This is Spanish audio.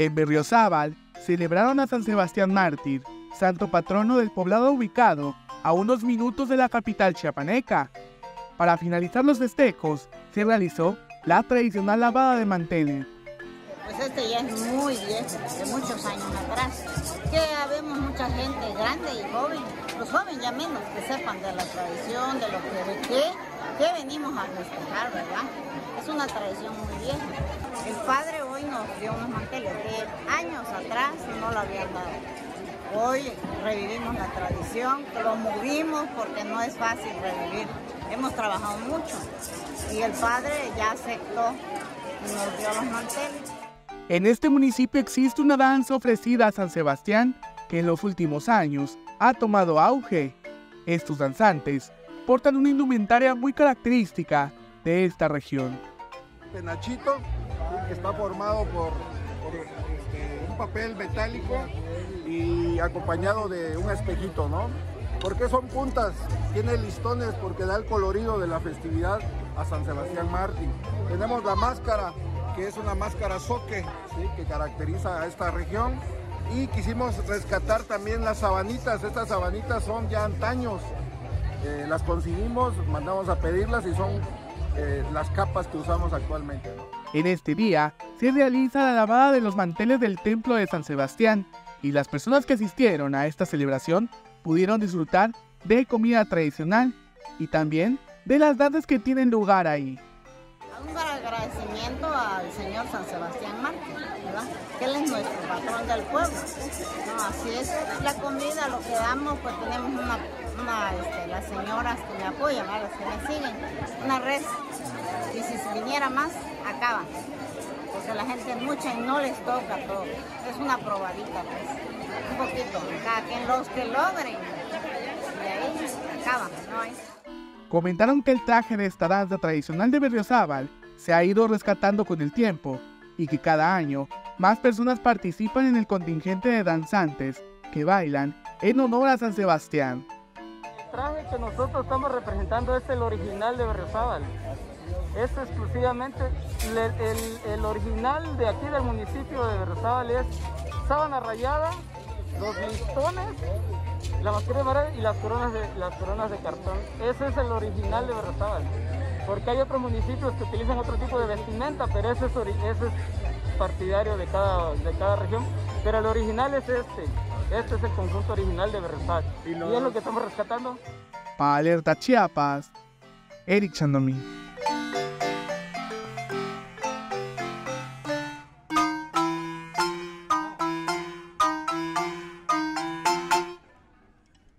En Berriozábal celebraron a San Sebastián Mártir, santo patrono del poblado ubicado a unos minutos de la capital chiapaneca. Para finalizar los festejos, se realizó la tradicional lavada de manteles. Pues este ya es muy viejo, de muchos años atrás. Que habemos mucha gente grande y joven, los jóvenes ya menos, que sepan de la tradición, de lo que, de qué, qué venimos a festejar, ¿verdad? Es una tradición muy vieja. El padre hoy nos dio unos manteles que años atrás no lo habían dado. Hoy revivimos la tradición, lo movimos porque no es fácil revivir. Hemos trabajado mucho y el padre ya aceptó y nos dio los manteles. En este municipio existe una danza ofrecida a San Sebastián que en los últimos años ha tomado auge. Estos danzantes portan una indumentaria muy característica de esta región. Penachito, que está formado por, este, un papel metálico y acompañado de un espejito, ¿no? ¿Por qué son puntas? Tiene listones porque da el colorido de la festividad a San Sebastián Martín. Tenemos la máscara, que es una máscara soque, que caracteriza a esta región. Y quisimos rescatar también las sabanitas. Estas sabanitas son ya antaños. Eh, las conseguimos, mandamos a pedirlas y son eh, las capas que usamos actualmente. En este día se realiza la lavada de los manteles del templo de San Sebastián y las personas que asistieron a esta celebración pudieron disfrutar de comida tradicional y también de las danzas que tienen lugar ahí. Un agradecimiento al señor San Sebastián Márquez, ¿verdad? Que él es nuestro patrón del pueblo. No, así es. La comida, lo que damos, pues tenemos una, una este, las señoras que me apoyan, las que me siguen, una red. Y si viniera más, acaban. Porque la gente es mucha y no les toca todo. Es una probadita, pues. Un poquito, cada quien los que logren. Y ahí acaban, ¿no? Comentaron que el traje de esta danza tradicional de Berriozábal se ha ido rescatando con el tiempo y que cada año más personas participan en el contingente de danzantes que bailan en honor a San Sebastián. El traje que nosotros estamos representando es el original de Berriozábal. Es exclusivamente, el, original de aquí del municipio de Berriozábal es sábana rayada, los listones, la mascarilla y las coronas de, las coronas de cartón. Ese es el original de Berriozábal. Porque hay otros municipios que utilizan otro tipo de vestimenta, pero ese es, ese es partidario de cada, de cada región. Pero el original es este. Este es el conjunto original de Berriozábal. ¿Y, y es lo que estamos rescatando. Para Alerta Chiapas, Eric Chandomí.